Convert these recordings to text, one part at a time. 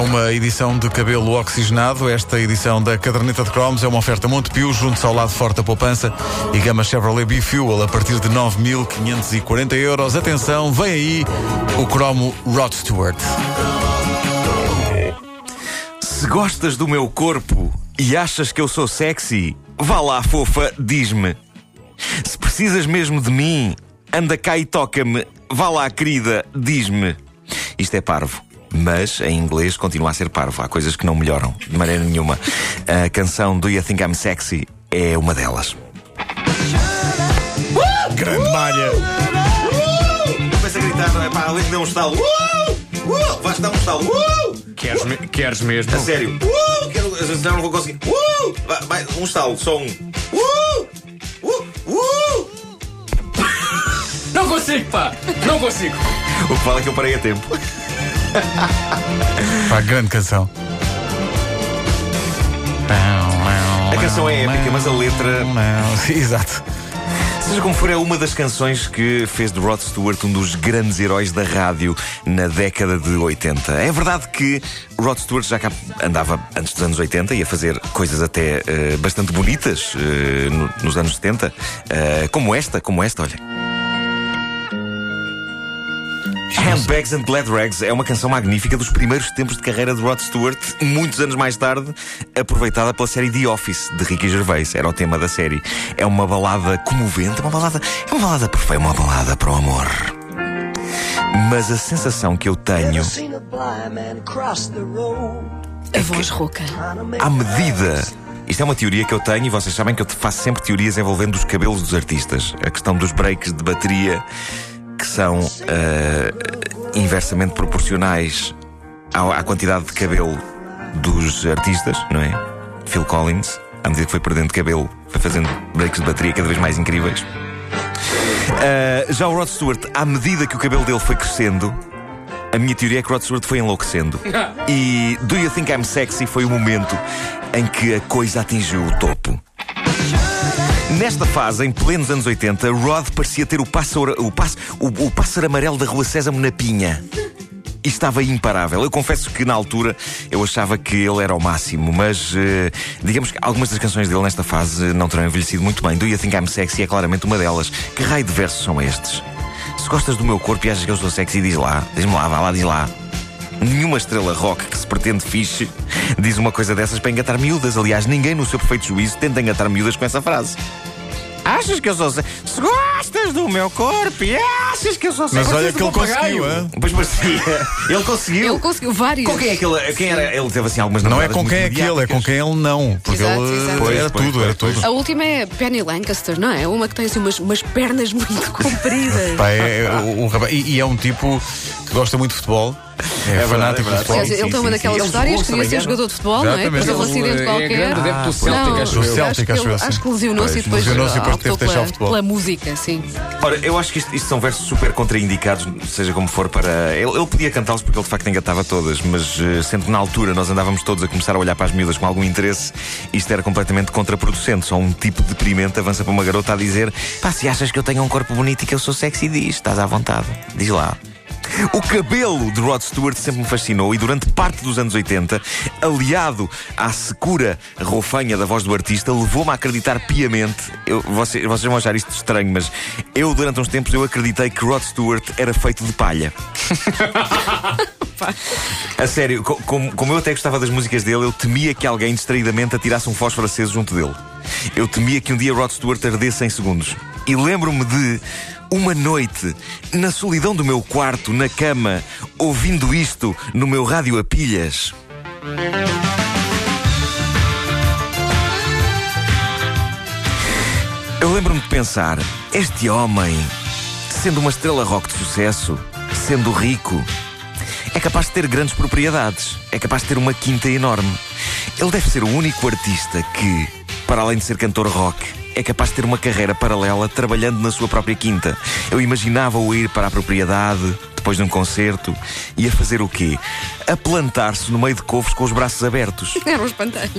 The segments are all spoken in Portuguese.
uma edição de cabelo oxigenado. Esta edição da caderneta de cromos é uma oferta Montepio, junto ao lado forte da poupança e gama Chevrolet B-Fuel a partir de 9.540 euros. Atenção, vem aí o cromo Rod Stewart. Se gostas do meu corpo e achas que eu sou sexy, vá lá, fofa, diz-me. Se precisas mesmo de mim, anda cá e toca-me. Vá lá, querida, diz-me. Isto é parvo. Mas em inglês continua a ser parvo. Há coisas que não melhoram de maneira nenhuma. A canção Do You Think I'm Sexy é uma delas. Grande malha! Começa a gritar, não é? Pá, dê um estalo. Uh! Uh! Vais dar um estalo. Uh! Queres, me- queres mesmo? A sério. Uh! Quero, senão não vou conseguir. Uh! Vai, vai, um estalo, só um. Uh! Uh! Uh! Não consigo, pá! Não consigo! O que vale é que eu parei a tempo. Pá, grande canção. A canção é épica, mas a letra. Exato. Seja como for, é uma das canções que fez de Rod Stewart um dos grandes heróis da rádio na década de 80. É verdade que Rod Stewart já cá andava antes dos anos 80 e a fazer coisas até eh, bastante bonitas no- nos anos 70, eh, como esta, como esta, olha. Handbags and Glad Rags é uma canção magnífica dos primeiros tempos de carreira de Rod Stewart, muitos anos mais tarde, aproveitada pela série The Office de Ricky Gervais. Era o tema da série. É uma balada comovente, uma balada, é uma balada perfeita, uma balada para o amor. Mas a sensação que eu tenho, Seen a voz rouca. à medida. Isto é uma teoria que eu tenho e vocês sabem que eu faço sempre teorias envolvendo os cabelos dos artistas. A questão dos breaks de bateria são ah, inversamente proporcionais à, à quantidade de cabelo dos artistas, não é? Phil Collins, à medida que foi perdendo cabelo, foi fazendo breaks de bateria cada vez mais incríveis. Ah, já o Rod Stewart, à medida que o cabelo dele foi crescendo, a minha teoria é que Rod Stewart foi enlouquecendo. E Do You Think I'm Sexy foi o momento em que a coisa atingiu o topo. Nesta fase, em plenos anos 80, Rod parecia ter o pássaro, o o, pássaro amarelo da Rua Sésamo na pinha. E estava imparável. Eu confesso que na altura eu achava que ele era o máximo, mas eh, digamos que algumas das canções dele nesta fase não terão envelhecido muito bem. Do You Think I'm Sexy é claramente uma delas. Que raio de versos são estes? Se gostas do meu corpo e achas que eu sou sexy, diz lá. Diz-me lá, vá lá, diz lá. Nenhuma estrela rock que se pretende fixe diz uma coisa dessas para engatar miúdas. Aliás, ninguém no seu perfeito juízo tenta engatar miúdas com essa frase. Achas que eu sou? Se gostas do meu corpo e achas que eu sou sexy. Mas olha que ele conseguiu, hã? Pois parecia. Ele conseguiu. Ele conseguiu vários. Com quem é que ele, quem era? Ele teve assim algumas Não é namoradas com quem é aquele, é com mediáticas. quem ele não. Porque Exato, ele exato. Pois, era pois, tudo, pois, era pois. tudo. A última é Penny Lancaster, não é? Uma que tem assim umas, umas pernas muito compridas. Pá, é, é, o, o rapaz- e, e é um tipo que gosta muito de futebol. É, verdade, fanático é de verdade. futebol. Sim, ele tem sim, uma sim. daquelas Ele histórias jogou, que se não me queria ser engano. jogador de futebol, não é? Exatamente. Depois houve um Ele acidente é qualquer. grande adepto do Celtic, não, acho Do eu. Celtic, que acho eu, ele- sim. acho que lesionou-se e Pois, depois lesionou-se e depois optou teve de deixar pela, o futebol. pela música, sim. Ora, eu acho que isto, isto são versos super contraindicados, seja como for, para. Ele, ele podia cantá-los porque ele de facto engatava todas, mas eh, sendo que na altura nós andávamos todos a começar a olhar para as miúdas com algum interesse, isto era completamente contraproducente. Só um tipo deprimente avança para uma garota a dizer: pá, se achas que eu tenho um corpo bonito e que eu sou sexy, diz, estás à vontade. Diz lá. O cabelo de Rod Stewart sempre me fascinou e durante parte dos anos 80, aliado à secura roufanha da voz do artista, levou-me a acreditar piamente. Eu, vocês, vocês vão achar isto estranho, mas eu durante uns tempos eu acreditei que Rod Stewart era feito de palha. A sério, co- como, como eu até gostava das músicas dele, eu temia que alguém distraidamente atirasse um fósforo aceso junto dele. Eu temia que um dia Rod Stewart ardesse em segundos. E lembro-me de uma noite, na solidão do meu quarto, na cama, ouvindo isto no meu rádio a pilhas. Eu lembro-me de pensar: este homem, sendo uma estrela rock de sucesso, sendo rico, é capaz de ter grandes propriedades, é capaz de ter uma quinta enorme. Ele deve ser o único artista que, para além de ser cantor rock, é capaz de ter uma carreira paralela trabalhando na sua própria quinta. Eu imaginava-o ir para a propriedade, depois de um concerto, e a fazer o quê? A plantar-se no meio de couves com os braços abertos. Era um espantalho.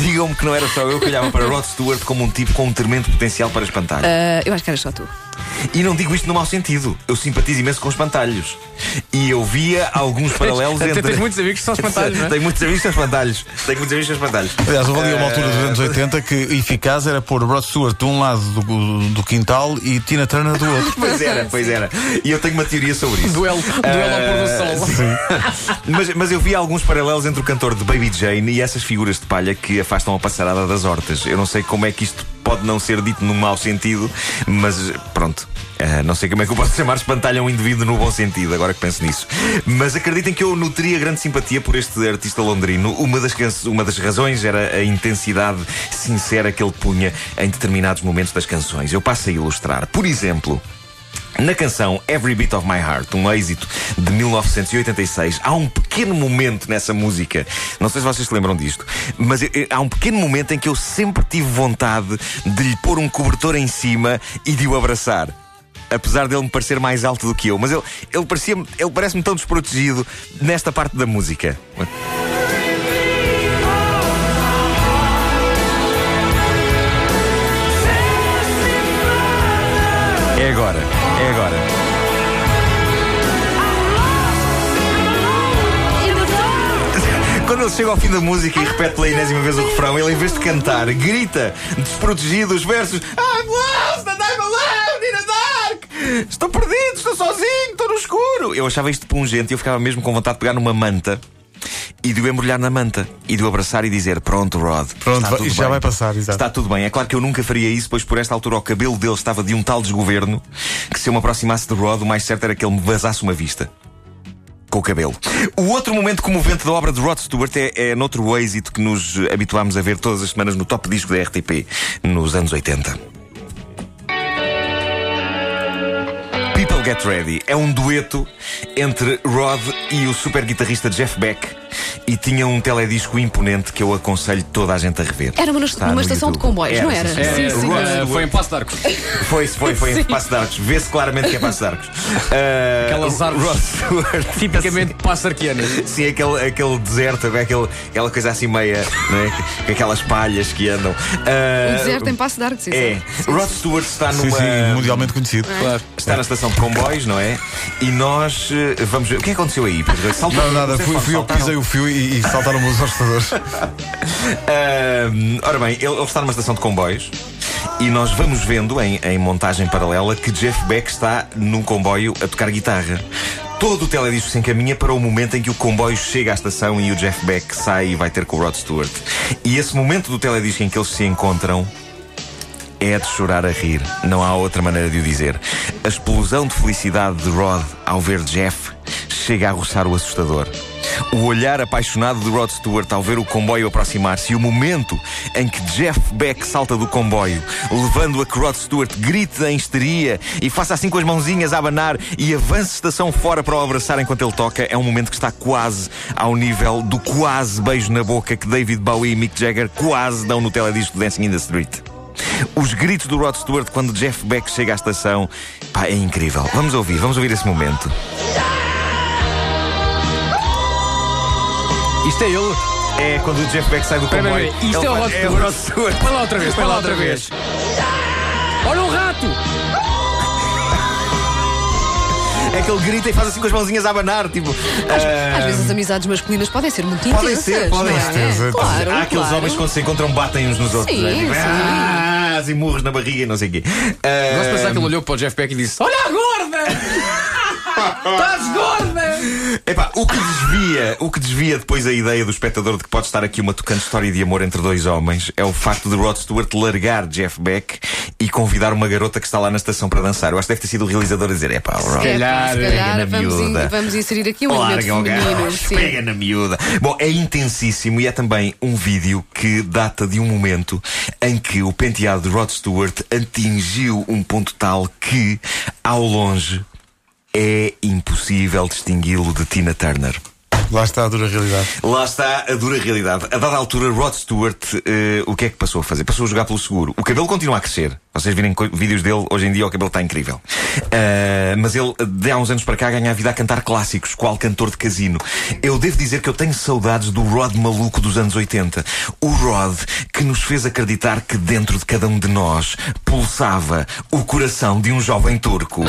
Digam-me que não era só eu que olhava para Rod Stewart como um tipo com um tremendo potencial para espantar. Ah, eu acho que era só tu. E não digo isto no mau sentido. Eu simpatizo imenso com espantalhos. E eu via alguns paralelos Até entre. tens muitos amigos que são espantalhos, não é? Tenho muitos amigos que são espantalhos. Tenho muitos amigos que são espantalhos. Aliás, houve ali uma altura dos anos Eh, 80 que eficaz era pôr Rod Stewart de um lado do, do quintal e Tina Turner do outro. Pois era, pois era. E eu tenho uma teoria sobre isso. Duelo, duelo ao pôr do sol. Mas, mas eu vi alguns paralelos entre o cantor de Baby Jane e essas figuras de palha que afastam a passarada das hortas. Eu não sei como é que isto pode não ser dito num mau sentido, mas pronto. Ah, não sei como é que eu posso chamar espantalho a um indivíduo no bom sentido, agora que penso nisso. Mas acreditem que eu nutria grande simpatia por este artista londrino. Uma das, uma das razões era a intensidade sincera que ele punha em determinados momentos das canções. Eu passo a ilustrar. Por exemplo. Na canção Every Beat of My Heart, um êxito de 1986, há um pequeno momento nessa música, não sei se vocês se lembram disto, mas eh, há um pequeno momento em que eu sempre tive vontade de lhe pôr um cobertor em cima e de o abraçar. Apesar dele me parecer mais alto do que eu, mas ele, ele, parecia ele parece-me tão desprotegido nesta parte da música. É agora, é agora. Quando ele chega ao fim da música e repete pela enésima vez o refrão, ele em vez de cantar, grita, desprotegido os versos I'm lost and I'm alone in the dark! Estou perdido, estou sozinho, estou no escuro! Eu achava isto pungente e eu ficava mesmo com vontade de pegar numa manta e de o embrulhar na manta e de o abraçar e dizer: Pronto, Rod. Pronto, isto já bem. vai passar, exato. Está tudo bem. É claro que eu nunca faria isso, pois por esta altura o cabelo dele estava de um tal desgoverno que se eu me aproximasse de Rod, o mais certo era que ele me vazasse uma vista. Com o cabelo. O outro momento comovente da obra de Rod Stewart é, é noutro êxito que nos habituámos a ver todas as semanas no top disco da RTP, nos anos 80. People Get Ready é um dueto entre Rod e o super guitarrista Jeff Beck e tinha um teledisco imponente que eu aconselho toda a gente a rever. Era uma, numa no estação de YouTube. comboios, não era? sim, É, sim. é, sim. Rod foi em Passo de Arcos. Foi, foi, foi em Sim. Passo de Arcos. Vê-se claramente que é Passo de Arcos. Uh, Aquelas o- árvores Rod Stewart. Tipicamente passarquianas. Sim, aquele, aquele deserto, aquele, aquela coisa assim meia, é? Com aquelas palhas que andam. Uh, O deserto em Passo de Arcos, É. exato. Rod Stewart está Sim, numa. sim, mundialmente conhecido. Claro. Está na estação de comboios, não é? E nós eh, vamos ver. O que é aconteceu aí, Pedro? Saltaram- Não, nada, fui, fui eu que saltaram? pisei o fio e, e saltaram-me os hostadores. Ahm, ora bem, ele, ele está numa estação de comboios e nós vamos vendo em, em montagem paralela que Jeff Beck está num comboio a tocar guitarra. Todo o teledisco se encaminha para o momento em que o comboio chega à estação e o Jeff Beck sai e vai ter com o Rod Stewart. E esse momento do teledisco em que eles se encontram é de chorar a rir. Não há outra maneira de o dizer. A explosão de felicidade de Rod ao ver Jeff chega a roçar o assustador. O olhar apaixonado de Rod Stewart ao ver o comboio aproximar-se e o momento em que Jeff Beck salta do comboio, levando a que Rod Stewart grite em histeria e faça assim com as mãozinhas a abanar e avance estação fora para o abraçar enquanto ele toca, é um momento que está quase ao nível do quase beijo na boca que David Bowie e Mick Jagger quase dão no teledisco Dancing in the Street. Os gritos do Rod Stewart quando Jeff Beck chega à estação, pá, é incrível. Vamos ouvir, vamos ouvir esse momento. Isto é ele. É quando o Jeff Beck sai do comboio. Isto ele é o Rod É o Stewart. Rod Stewart. Põe lá outra vez, põe lá outra vez. Olha um rato! É que ele grita e faz assim com as mãozinhas a abanar, tipo. ah, Às vezes as amizades masculinas podem ser muito Podem intensas. ser, podem é? ser. Claro, Há aqueles claro. homens que quando se encontram batem uns nos outros. Sim, né? Tipo, sim. ah, assim, murros na barriga e não sei o quê. Ah, Gosto de pensar que ele olhou para o Jeff Beck e disse: Olha a gorda! Estás gorda! Epá, o que desvia, o que desvia depois a ideia do espectador de que pode estar aqui uma tocante história de amor entre dois homens é o facto de Rod Stewart largar Jeff Beck e convidar uma garota que está lá na estação para dançar. Eu acho que deve ter sido o realizador a dizer: epá, Rod, É, calhar, pega na vamos, in- miúda. vamos inserir aqui um Larga feminino. sim. pega na miúda. Bom, é intensíssimo e é também um vídeo que data de um momento em que o penteado de Rod Stewart atingiu um ponto tal que, ao longe, é impossível distingui-lo de Tina Turner. Lá está a dura realidade. Lá está a dura realidade. A dada altura, Rod Stewart, eh, o que é que passou a fazer? Passou a jogar pelo seguro. O cabelo continua a crescer. Vocês virem vídeos dele, hoje em dia o cabelo está incrível. Eh, mas ele, de há uns anos para cá, ganha a vida a cantar clássicos, qual cantor de casino. Eu devo dizer que eu tenho saudades do Rod maluco dos anos 80. O Rod que nos fez acreditar que dentro de cada um de nós pulsava o coração de um jovem turco.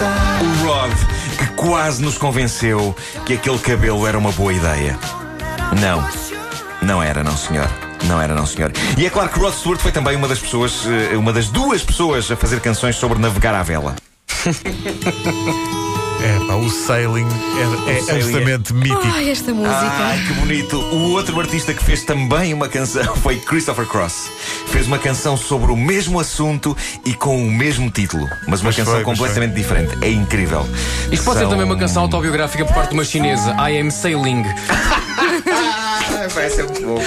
O Rod que quase nos convenceu que aquele cabelo era uma boa ideia. Não, não era, não senhor. Não era, não senhor. E é claro que Rod Stewart foi também uma das pessoas, eh, uma das duas pessoas a fazer canções sobre navegar à vela. É, pá, o sailing é, é sailing é- absolutamente mítico. Ai, esta música. Ai, que bonito! O outro artista que fez também uma canção foi Christopher Cross. Fez uma canção sobre o mesmo assunto e com o mesmo título, mas uma Pois canção foi, completamente diferente. É incrível. Isto pode ser São- também uma canção autobiográfica por parte de uma chinesa. I am sailing. Vai ser muito bom.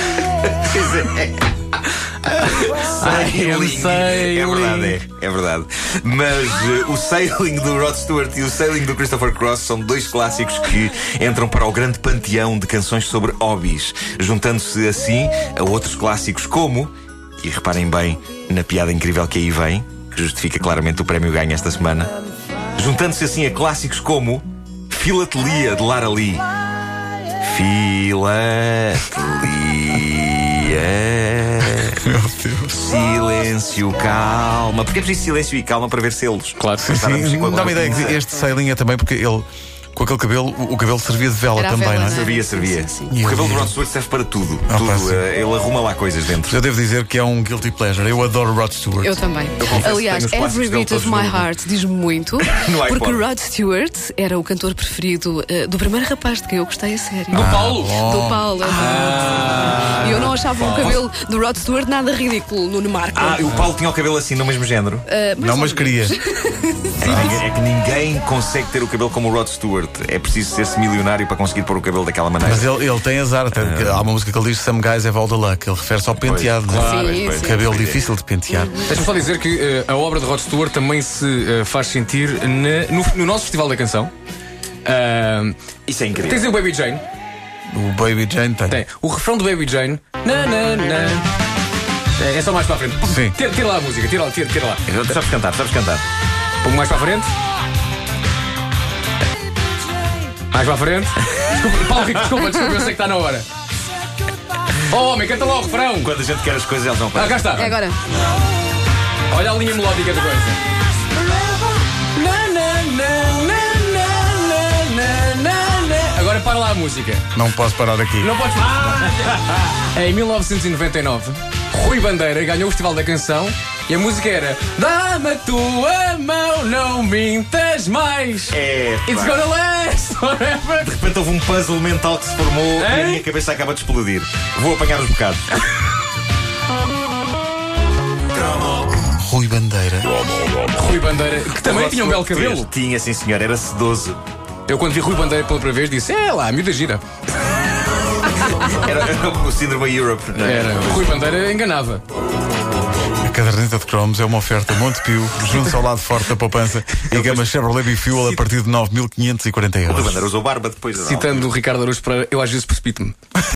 Am sailing. É verdade, é, é verdade. Mas eh, o Sailing do Rod Stewart e o Sailing do Christopher Cross são dois clássicos que entram para o grande panteão de canções sobre hobbies, juntando-se assim a outros clássicos como, e reparem bem na piada incrível que aí vem, que justifica claramente o prémio ganho esta semana, juntando-se assim a clássicos como Filatelia de Lara Lee. Filatelia. Meu Deus. Silêncio, calma. Porque é preciso silêncio e calma para ver selos. Claro. Sim, a dá uma ideia que este sailing é também porque ele, com aquele cabelo, o o cabelo servia de vela Era a também, vela, não é? não é? Servia, Sim, servia. sim, sim. O cabelo do Rod Stewart serve para tudo. Ah, tudo. pá, sim. eh, ele arruma lá coisas dentro. Eu devo dizer que é um guilty pleasure. Eu adoro Rod Stewart. Eu também. confesso Aliás, que tenho os Every clássicos dele Beat of todos My no- Heart diz-me muito. No porque. Rod Stewart era o cantor preferido eh, do primeiro rapaz de quem eu gostei a sério. Do Paulo. Do Paulo. E eu não achava o cabelo do Rod Stewart nada ridículo, Nuno Marco. Ah, o Paulo tinha o cabelo assim no mesmo género. Eh, não, ou mas menos. queria. É é que ninguém consegue ter o cabelo como o Rod Stewart. É preciso ser-se milionário para conseguir pôr o cabelo daquela maneira. Mas ele, ele tem azar. Até, que há uma música que ele diz Some guys have all the luck. Ele refere-se ao penteado. não é? Claro, Sim, pois, sim. Cabelo pois é. difícil de pentear. Deixa-me só dizer que eh, a obra de Rod Stewart também se eh, faz sentir na- no, no nosso Festival da Canção. Ah, Isso é incrível. tens o Baby Jane? O Baby Jane tem. Tem. O refrão do Baby Jane. Na, na, na. É, é só mais para a frente. Sim. Tira, tira lá a música, tira, lá, tira, tira lá. Sabes cantar, sabes cantar. Pongo mais para a frente. Mais para a frente. Desculpa, Paulo Rico, desculpa, desculpa, eu sei que está na hora. Oh, homem, canta lá o refrão. Quando a gente quer as coisas, eles não Ah, fazem. cá está. É agora. Olha a linha melódica da coisa. Agora para lá a música. Não posso parar aqui. Não podes. em 1999, Rui Bandeira ganhou o Festival da Canção e a música era Dá-me a tua mão, não mintas mais. É, It's gonna last forever. De repente houve um puzzle mental que se formou e a minha cabeça acaba de explodir. Vou apanhar os bocados. Rui Bandeira. Rui Bandeira, que também tinha um belo cabelo. Tinha, sim senhor, era sedoso. Eu quando vi Rui Bandeira pela primeira vez disse: É lá, a miúda gira. Era, era o síndrome Europe. não é? Era. Rui Bandeira enganava. Caderneta de cromos é uma oferta Montepio, junto ao lado forte da poupança e gama Chevrolet Bifuel a partir de 9.540 O Rui euros. Bandeira usou barba depois. Citando o Ricardo Araújo Pereira, eu às vezes precipito-me.